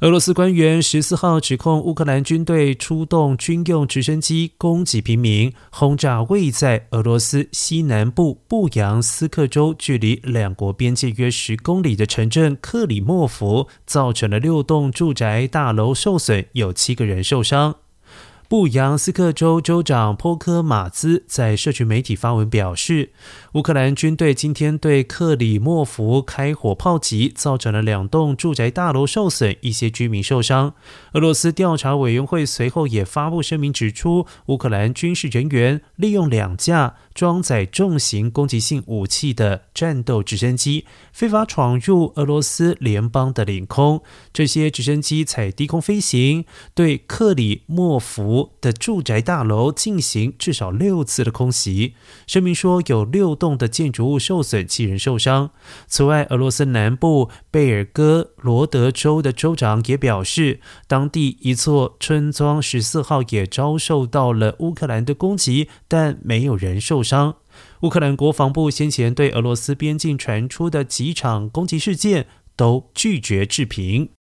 俄罗斯官员十四号指控乌克兰军队出动军用直升机攻击平民，轰炸位在俄罗斯西南部布扬斯克州距离两国边界约十公里的城镇克里莫夫，造成了六栋住宅大楼受损，有七个人受伤。布扬斯克州州长波科马兹在社群媒体发文表示，乌克兰军队今天对克里莫夫开火炮击，造成了两栋住宅大楼受损，一些居民受伤。俄罗斯调查委员会随后也发布声明指出，乌克兰军事人员利用两架装载重型攻击性武器的战斗直升机，非法闯入俄罗斯联邦的领空。这些直升机采低空飞行，对克里莫夫。的住宅大楼进行至少六次的空袭。声明说，有六栋的建筑物受损，七人受伤。此外，俄罗斯南部贝尔哥罗德州的州长也表示，当地一座村庄十四号也遭受到了乌克兰的攻击，但没有人受伤。乌克兰国防部先前对俄罗斯边境传出的几场攻击事件都拒绝置评。